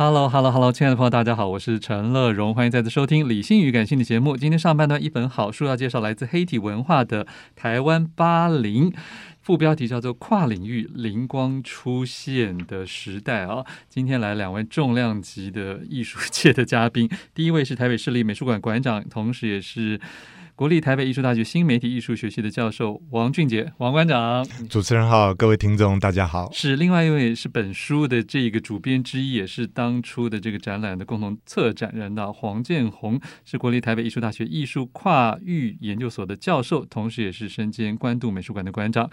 Hello，Hello，Hello，亲爱的朋友，大家好，我是陈乐融，欢迎再次收听《理性与感性》的节目。今天上半段一本好书要介绍，来自黑体文化的《台湾八零》，副标题叫做《跨领域灵光出现的时代》啊。今天来两位重量级的艺术界的嘉宾，第一位是台北市立美术馆馆长，同时也是。国立台北艺术大学新媒体艺术学系的教授王俊杰，王馆长。主持人好，各位听众大家好。是另外一位是本书的这个主编之一，也是当初的这个展览的共同策展人的黄建宏，是国立台北艺术大学艺术跨域研究所的教授，同时也是身兼关渡美术馆的馆长。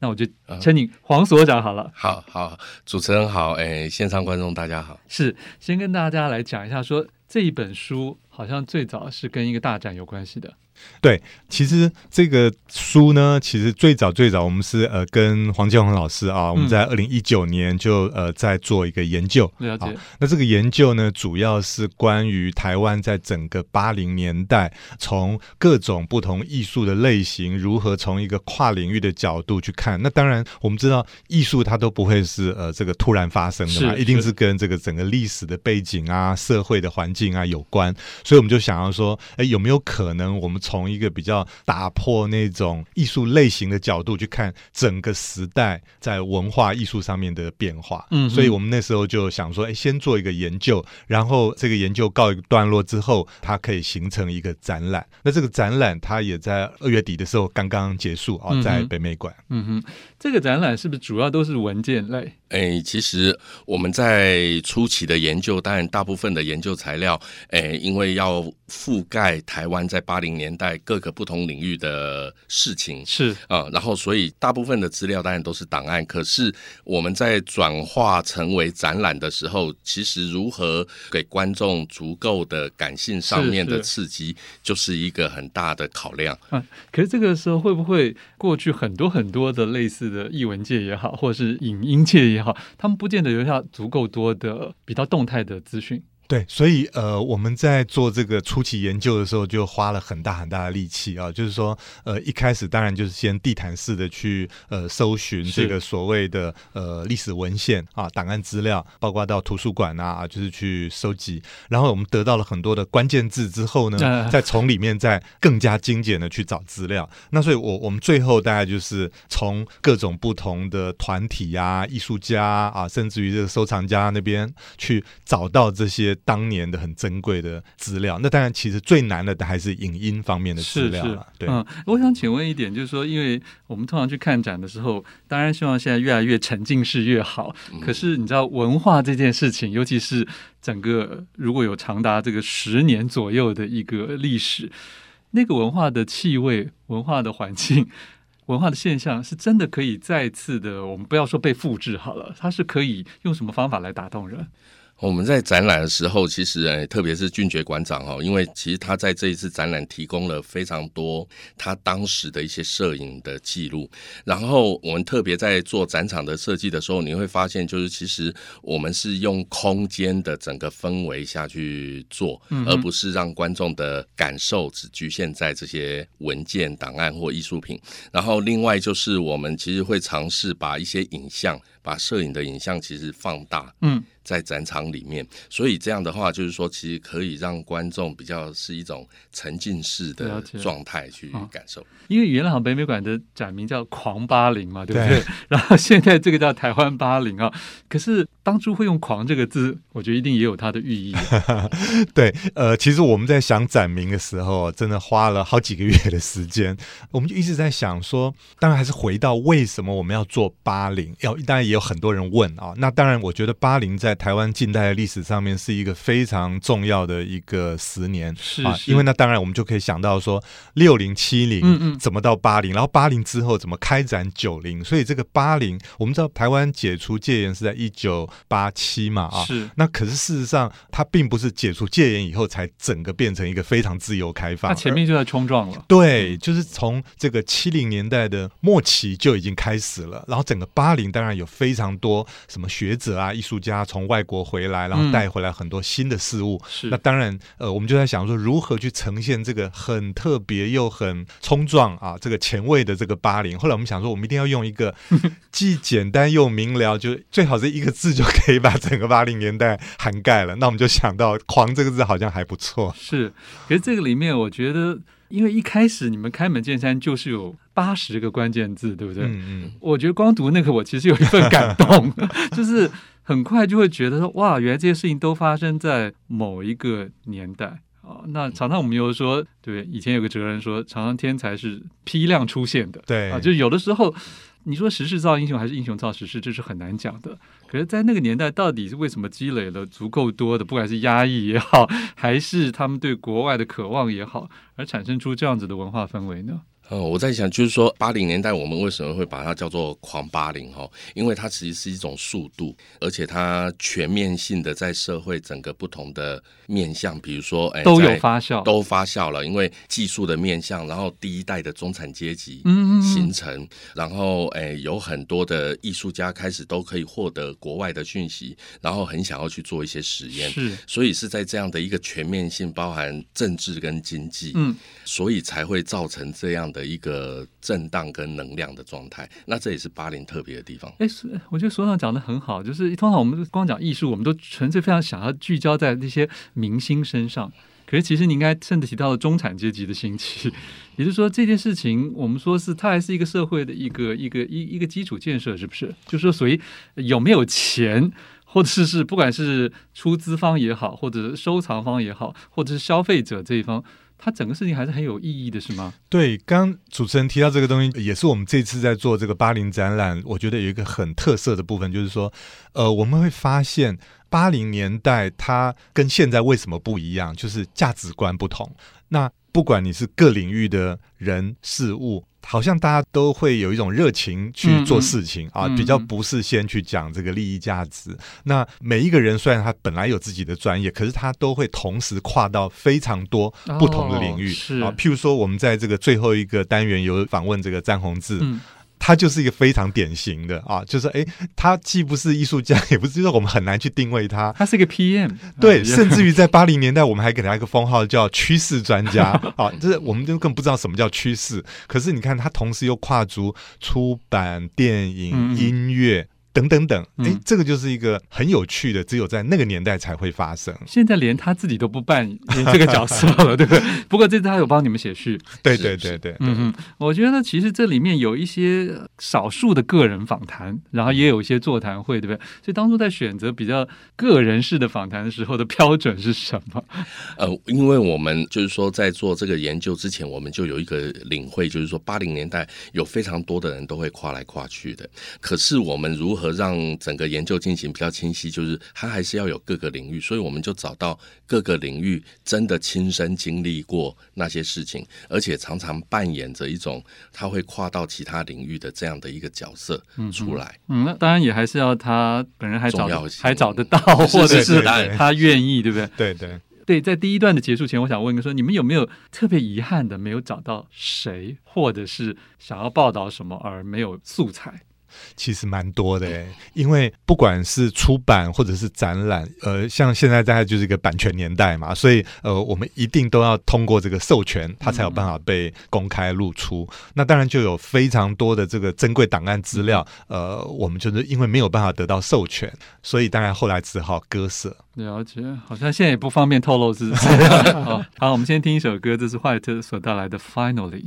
那我就称你黄所长好了。嗯、好好，主持人好，哎，线上观众大家好。是，先跟大家来讲一下说，说这一本书好像最早是跟一个大展有关系的。对，其实这个书呢，其实最早最早我们是呃跟黄建宏老师啊，我们在二零一九年就呃在做一个研究。了解。那这个研究呢，主要是关于台湾在整个八零年代，从各种不同艺术的类型，如何从一个跨领域的角度去看。那当然，我们知道艺术它都不会是呃这个突然发生的嘛，一定是跟这个整个历史的背景啊、社会的环境啊有关。所以我们就想要说，哎，有没有可能我们从一个比较打破那种艺术类型的角度去看整个时代在文化艺术上面的变化，嗯，所以我们那时候就想说，哎，先做一个研究，然后这个研究告一个段落之后，它可以形成一个展览。那这个展览它也在二月底的时候刚刚结束啊，在北美馆。嗯哼，这个展览是不是主要都是文件类？哎，其实我们在初期的研究，当然大部分的研究材料，哎，因为要覆盖台湾在八零年代各个不同领域的事情，是啊，然后所以大部分的资料当然都是档案。可是我们在转化成为展览的时候，其实如何给观众足够的感性上面的刺激，就是一个很大的考量。啊，可是这个时候会不会过去很多很多的类似的译文界也好，或是影音界也好，也好，他们不见得留下足够多的比较动态的资讯。对，所以呃，我们在做这个初期研究的时候，就花了很大很大的力气啊。就是说，呃，一开始当然就是先地毯式的去呃搜寻这个所谓的呃历史文献啊、档案资料，包括到图书馆啊，就是去收集。然后我们得到了很多的关键字之后呢，再从里面再更加精简的去找资料。那所以我我们最后大概就是从各种不同的团体啊、艺术家啊，甚至于这个收藏家那边去找到这些。当年的很珍贵的资料，那当然其实最难的还是影音方面的资料了。对，嗯，我想请问一点，就是说，因为我们通常去看展的时候，当然希望现在越来越沉浸式越好。可是你知道，文化这件事情，尤其是整个如果有长达这个十年左右的一个历史，那个文化的气味、文化的环境、文化的现象，是真的可以再次的，我们不要说被复制好了，它是可以用什么方法来打动人？我们在展览的时候，其实诶，特别是俊杰馆长哈，因为其实他在这一次展览提供了非常多他当时的一些摄影的记录。然后我们特别在做展场的设计的时候，你会发现，就是其实我们是用空间的整个氛围下去做，而不是让观众的感受只局限在这些文件、档案或艺术品。然后另外就是我们其实会尝试把一些影像，把摄影的影像其实放大，嗯。在展场里面，所以这样的话，就是说，其实可以让观众比较是一种沉浸式的状态去感受。因为原来好北美馆的展名叫“狂八零”嘛，对不对？对，然后现在这个叫“台湾八零”啊，可是当初会用“狂”这个字，我觉得一定也有它的寓意。对，呃，其实我们在想展名的时候，真的花了好几个月的时间，我们就一直在想说，当然还是回到为什么我们要做八零？要当然也有很多人问啊。那当然，我觉得八零在台湾近代的历史上面是一个非常重要的一个十年，啊，因为那当然我们就可以想到说六零七零怎么到八零，然后八零之后怎么开展九零，所以这个八零我们知道台湾解除戒严是在一九八七嘛啊，是，那可是事实上它并不是解除戒严以后才整个变成一个非常自由开放，它前面就在冲撞了，对，就是从这个七零年代的末期就已经开始了，然后整个八零当然有非常多什么学者啊、艺术家从外国回来，然后带回来很多新的事物。是、嗯，那当然，呃，我们就在想说，如何去呈现这个很特别又很冲撞啊，这个前卫的这个八零。后来我们想说，我们一定要用一个 既简单又明了，就最好是一个字就可以把整个八零年代涵盖了。那我们就想到“狂”这个字好像还不错。是，可是这个里面，我觉得，因为一开始你们开门见山就是有八十个关键字，对不对？嗯嗯。我觉得光读那个，我其实有一份感动，就是。很快就会觉得说，哇，原来这些事情都发生在某一个年代啊。那常常我们又说，对，以前有个哲人说，常常天才是批量出现的，对啊，就有的时候你说时势造英雄还是英雄造时势，这是很难讲的。可是，在那个年代，到底是为什么积累了足够多的，不管是压抑也好，还是他们对国外的渴望也好，而产生出这样子的文化氛围呢？呃，我在想，就是说八零年代我们为什么会把它叫做“狂八零”哈？因为它其实是一种速度，而且它全面性的在社会整个不同的面向，比如说，哎，都有发酵，都发酵了。因为技术的面向，然后第一代的中产阶级嗯形成，嗯嗯然后哎，有很多的艺术家开始都可以获得国外的讯息，然后很想要去做一些实验，是，所以是在这样的一个全面性，包含政治跟经济，嗯，所以才会造成这样的。的一个震荡跟能量的状态，那这也是八零特别的地方。哎，是，我觉得所长讲的很好，就是通常我们光讲艺术，我们都纯粹非常想要聚焦在那些明星身上。可是其实你应该甚至提到了中产阶级的兴起，也就是说这件事情，我们说是它还是一个社会的一个一个一一个基础建设，是不是？就是说，所以有没有钱，或者是是不管是出资方也好，或者收藏方也好，或者是消费者这一方。它整个事情还是很有意义的，是吗？对，刚主持人提到这个东西，也是我们这次在做这个八零展览，我觉得有一个很特色的部分，就是说，呃，我们会发现八零年代它跟现在为什么不一样，就是价值观不同。那不管你是各领域的人事物。好像大家都会有一种热情去做事情啊，比较不是先去讲这个利益价值。嗯、那每一个人虽然他本来有自己的专业，可是他都会同时跨到非常多不同的领域、哦、啊。譬如说，我们在这个最后一个单元有访问这个詹宏志。嗯他就是一个非常典型的啊，就是哎，他既不是艺术家，也不是，就是我们很难去定位他。他是一个 PM，对，甚至于在八零年代，我们还给他一个封号叫趋势专家啊，就是我们就更不知道什么叫趋势。可是你看，他同时又跨足出版、电影、嗯、音乐。等等等，哎，这个就是一个很有趣的，只有在那个年代才会发生。现在连他自己都不扮演这个角色了，对不对？不过这次他有帮你们写序，对对对对，嗯嗯，我觉得其实这里面有一些少数的个人访谈，然后也有一些座谈会，对不对？所以当初在选择比较个人式的访谈的时候的标准是什么？呃，因为我们就是说在做这个研究之前，我们就有一个领会，就是说八零年代有非常多的人都会跨来跨去的，可是我们如何何让整个研究进行比较清晰，就是它还是要有各个领域，所以我们就找到各个领域真的亲身经历过那些事情，而且常常扮演着一种他会跨到其他领域的这样的一个角色出来。嗯，那当然也还是要他本人还找还找得到，或者是他愿意，对不对？对对。对，在第一段的结束前，我想问个说，你们有没有特别遗憾的没有找到谁，或者是想要报道什么而没有素材？其实蛮多的诶，因为不管是出版或者是展览，呃，像现在大概就是一个版权年代嘛，所以呃，我们一定都要通过这个授权，它才有办法被公开露出。嗯、那当然就有非常多的这个珍贵档案资料，呃，我们就是因为没有办法得到授权，所以当然后来只好割舍。了解，好像现在也不方便透露是不是？好，好，我们先听一首歌，这是坏特所带来的《Finally》。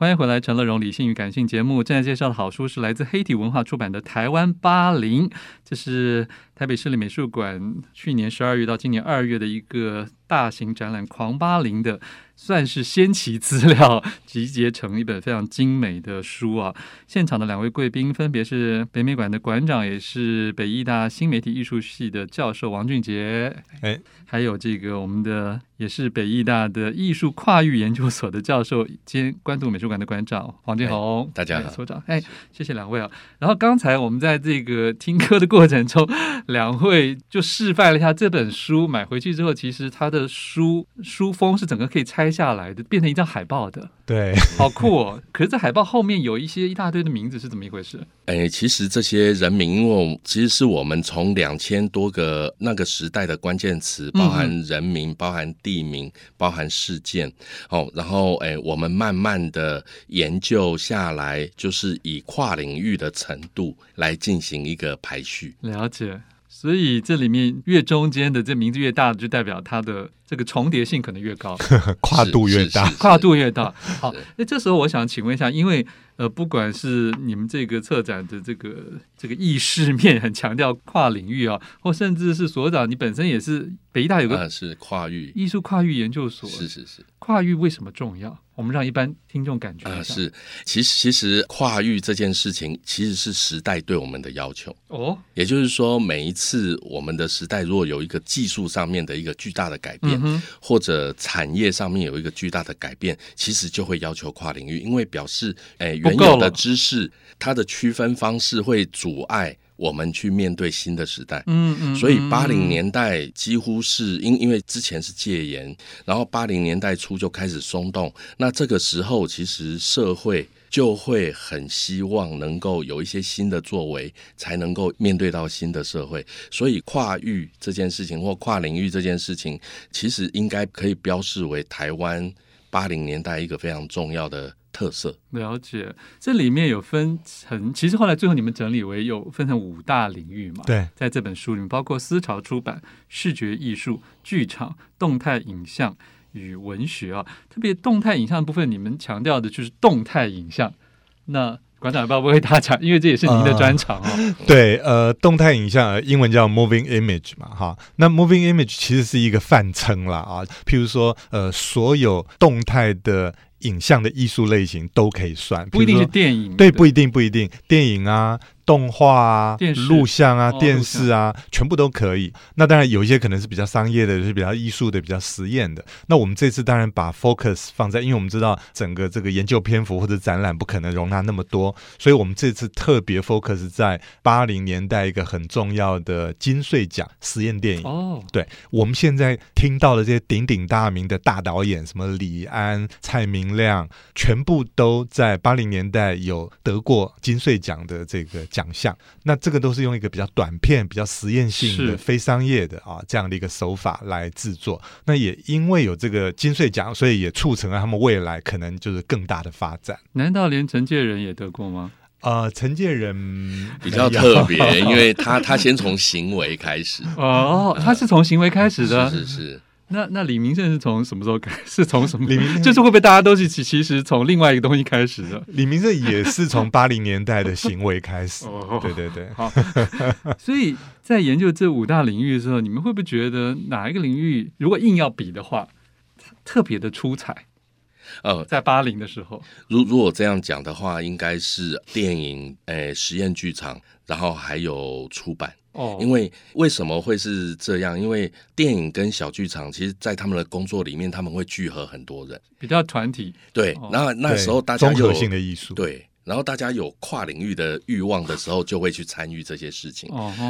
欢迎回来，陈乐融理性与感性节目。正在介绍的好书是来自黑体文化出版的《台湾八零》，这是台北市立美术馆去年十二月到今年二月的一个大型展览《狂八零》的。算是先期资料 集结成一本非常精美的书啊！现场的两位贵宾分别是北美馆的馆长，也是北艺大新媒体艺术系的教授王俊杰，哎，还有这个我们的也是北艺大的艺术跨域研究所的教授兼关渡美术馆的馆长黄俊宏，大家好，所长，哎，谢谢两位啊！然后刚才我们在这个听歌的过程中，两会就示范了一下这本书买回去之后，其实它的书书封是整个可以拆下来的，变成一张海报的，对，好酷哦！可是，在海报后面有一些一大堆的名字，是怎么一回事？哎，其实这些人名，因为其实是我们从两千多个那个时代的关键词，包含人名、嗯、包含地名、包含事件，哦，然后哎，我们慢慢的研究下来，就是以跨领域的程度来进行一个排序。了解，所以这里面越中间的这名字越大，就代表它的。这个重叠性可能越高，跨度越大，跨度越大。好，那这时候我想请问一下，因为呃，不管是你们这个策展的这个这个意识面很强调跨领域啊，或甚至是所长，你本身也是北艺大有个是跨域。艺术跨域研究所，是是是，跨域为什么重要？我们让一般听众感觉啊，是。其实其实跨域这件事情其实是时代对我们的要求。哦，也就是说，每一次我们的时代如果有一个技术上面的一个巨大的改变。或者产业上面有一个巨大的改变，其实就会要求跨领域，因为表示，诶，原有的知识它的区分方式会阻碍我们去面对新的时代。嗯嗯，所以八零年代几乎是因因为之前是戒严，然后八零年代初就开始松动，那这个时候其实社会。就会很希望能够有一些新的作为，才能够面对到新的社会。所以跨域这件事情或跨领域这件事情，其实应该可以标示为台湾八零年代一个非常重要的特色。了解，这里面有分成，其实后来最后你们整理为有分成五大领域嘛？对，在这本书里面，包括思潮出版、视觉艺术、剧场、动态影像。与文学啊，特别动态影像的部分，你们强调的就是动态影像。那馆长要不要为大家讲？因为这也是您的专长哦。呃、对，呃，动态影像英文叫 moving image 嘛，哈。那 moving image 其实是一个泛称啦啊。譬如说，呃，所有动态的影像的艺术类型都可以算，不一定是电影。对，不一定，不一定，电影啊。动画啊，电视录像啊，哦、电视啊，全部都可以。那当然有一些可能是比较商业的，就是比较艺术的，比较实验的。那我们这次当然把 focus 放在，因为我们知道整个这个研究篇幅或者展览不可能容纳那么多，所以我们这次特别 focus 在八零年代一个很重要的金穗奖实验电影。哦，对，我们现在听到的这些鼎鼎大名的大导演，什么李安、蔡明亮，全部都在八零年代有得过金穗奖的这个奖。奖项，那这个都是用一个比较短片、比较实验性的、非商业的啊这样的一个手法来制作。那也因为有这个金穗奖，所以也促成了他们未来可能就是更大的发展。难道连陈介仁也得过吗？呃，陈介仁比较特别，因为他 他先从行为开始哦，他是从行为开始的，是是是。那那李明胜是从什么时候开始？是从什么？李明就是会不会大家都是其其实从另外一个东西开始的？李明胜也是从八零年代的行为开始。哦，对对对。好，所以在研究这五大领域的时候，你们会不会觉得哪一个领域如果硬要比的话，特别的出彩？呃，在八零的时候，如如果这样讲的话，应该是电影、诶实验剧场，然后还有出版。哦，因为为什么会是这样？因为电影跟小剧场，其实，在他们的工作里面，他们会聚合很多人，比较团体。对，然后那时候大家综合性的艺术，对。然后大家有跨领域的欲望的时候，就会去参与这些事情。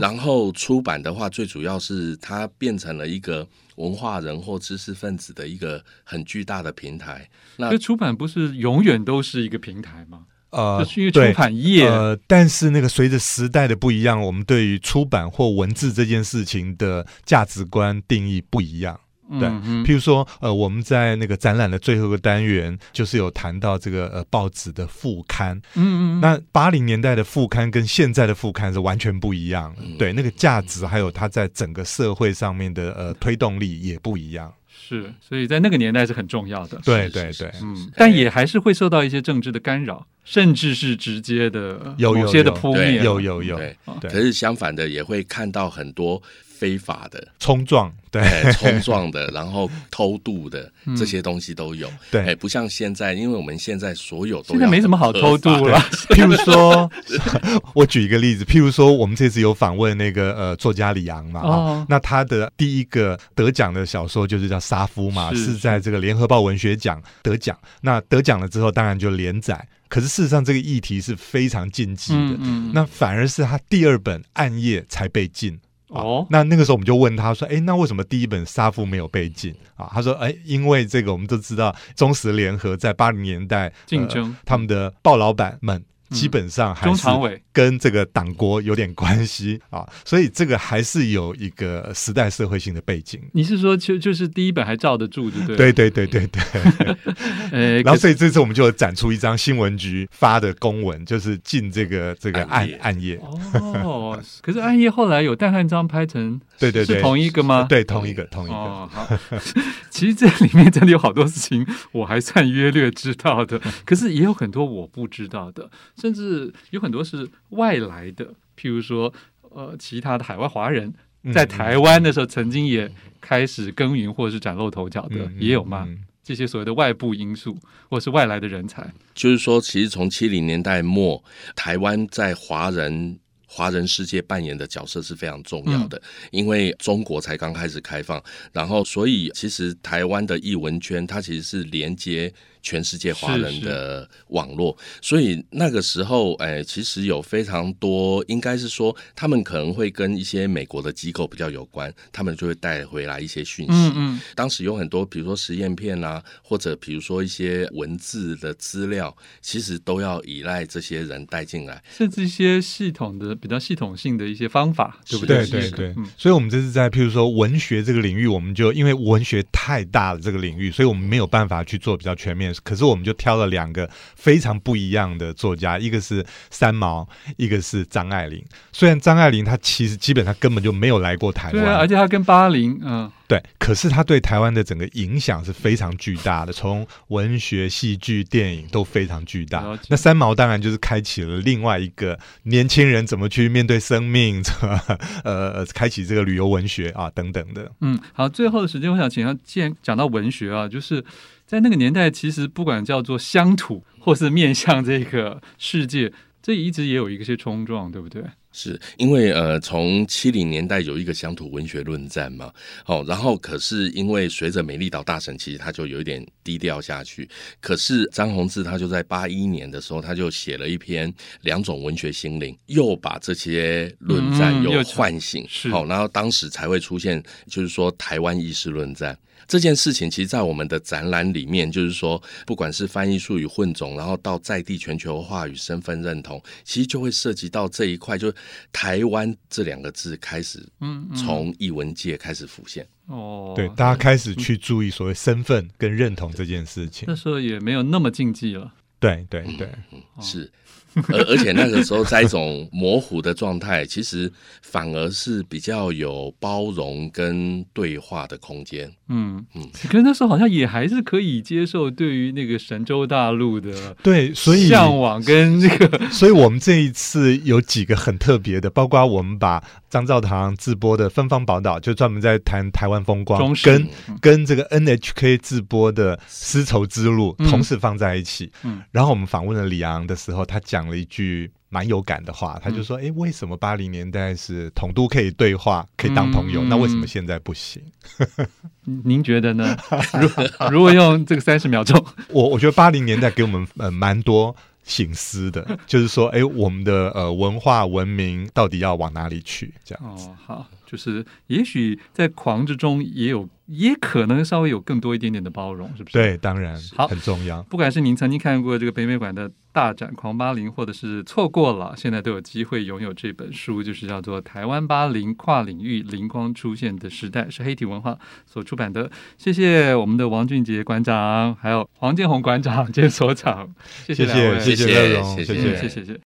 然后出版的话，最主要是它变成了一个文化人或知识分子的一个很巨大的平台。那出版不是永远都是一个平台吗？呃，就是因为出版业。呃，但是那个随着时代的不一样，我们对于出版或文字这件事情的价值观定义不一样。对，譬如说，呃，我们在那个展览的最后一个单元，就是有谈到这个呃报纸的副刊。嗯嗯。那八零年代的副刊跟现在的副刊是完全不一样。嗯、对，那个价值还有它在整个社会上面的呃推动力也不一样。是，所以在那个年代是很重要的。对对对。嗯，但也还是会受到一些政治的干扰，甚至是直接的有些的扑灭。有有有。对。可是相反的，也会看到很多。非法的。冲撞，对，冲撞的，然后偷渡的这些东西都有，对，哎，不像现在，因为我们现在所有都现在没什么好偷渡了。譬如说，我举一个例子，譬如说，我们这次有访问那个呃作家李昂嘛，哦，那他的第一个得奖的小说就是叫《杀夫》嘛，是在这个联合报文学奖得奖。那得奖了之后，当然就连载。可是事实上，这个议题是非常禁忌的，那反而是他第二本《暗夜》才被禁。哦，那那个时候我们就问他说：“哎，那为什么第一本《杀父》没有被禁啊？”他说：“哎，因为这个我们都知道，中时联合在八零年代竞争、呃，他们的鲍老板们。”基本上还是跟这个党国有点关系啊，所以这个还是有一个时代社会性的背景。你是说就就是第一本还罩得住，对不对？对对对对对。呃，然后所以这次我们就展出一张新闻局发的公文，就是进这个这个暗暗夜。哦，可是暗夜后来有戴汉章拍成，对对对，是同一个吗？对，同一个同一个。哦，好。其实这里面真的有好多事情我还算约略知道的，可是也有很多我不知道的。甚至有很多是外来的，譬如说，呃，其他的海外华人在台湾的时候，曾经也开始耕耘或者是崭露头角的，嗯、也有吗？这些所谓的外部因素，或是外来的人才，就是说，其实从七零年代末，台湾在华人。华人世界扮演的角色是非常重要的，因为中国才刚开始开放，然后所以其实台湾的译文圈它其实是连接全世界华人的网络，所以那个时候，哎，其实有非常多，应该是说他们可能会跟一些美国的机构比较有关，他们就会带回来一些讯息。嗯嗯，当时有很多，比如说实验片啊，或者比如说一些文字的资料，其实都要依赖这些人带进来，甚至一些系统的。比较系统性的一些方法，对不对？对对对，嗯、所以，我们这是在譬如说文学这个领域，我们就因为文学太大了这个领域，所以我们没有办法去做比较全面。可是，我们就挑了两个非常不一样的作家，一个是三毛，一个是张爱玲。虽然张爱玲她其实基本上根本就没有来过台湾，对啊，而且她跟巴陵，嗯。对，可是她对台湾的整个影响是非常巨大的，从文学、戏剧、电影都非常巨大。那三毛当然就是开启了另外一个年轻人怎么去面对生命，怎么呃，开启这个旅游文学啊等等的。嗯，好，最后的时间，我想请他，既然讲到文学啊，就是在那个年代，其实不管叫做乡土，或是面向这个世界，这一直也有一些冲撞，对不对？是因为呃，从七零年代有一个乡土文学论战嘛，哦，然后可是因为随着美丽岛大神，其实他就有一点低调下去。可是张宏志他就在八一年的时候，他就写了一篇《两种文学心灵》，又把这些论战又唤醒，好、嗯，然后当时才会出现，就是说台湾意识论战。这件事情，其实，在我们的展览里面，就是说，不管是翻译术与混种，然后到在地全球化与身份认同，其实就会涉及到这一块，就是台湾这两个字开始，嗯，从译文界开始浮现。哦，对，大家开始去注意所谓身份跟认同这件事情。那时候也没有那么禁忌了。对对对，嗯，是。而而且那个时候在一种模糊的状态，其实反而是比较有包容跟对话的空间。嗯嗯，可是那时候好像也还是可以接受对于那个神州大陆的对，所以向往跟这个，所以我们这一次有几个很特别的，包括我们把张兆堂自播的《芬芳宝岛》，就专门在谈台湾风光，跟跟这个 NHK 自播的《丝绸之路》同时放在一起。嗯，然后我们访问了李昂的时候，他讲。讲了一句蛮有感的话，他就说：“哎、嗯，为什么八零年代是统都可以对话，可以当朋友？嗯、那为什么现在不行？” 您觉得呢？如如果用这个三十秒钟，我我觉得八零年代给我们呃蛮多醒思的，就是说，哎，我们的呃文化文明到底要往哪里去？这样子。哦，好，就是也许在狂之中也有。也可能稍微有更多一点点的包容，是不是？对，当然好，很重要。不管是您曾经看过这个北美馆的大展《狂八零》，或者是错过了，现在都有机会拥有这本书，就是叫做《台湾八零跨领域灵光出现的时代》，是黑体文化所出版的。谢谢我们的王俊杰馆长，还有黄建宏馆长兼所长，谢谢两位，谢谢谢谢，谢谢，谢谢。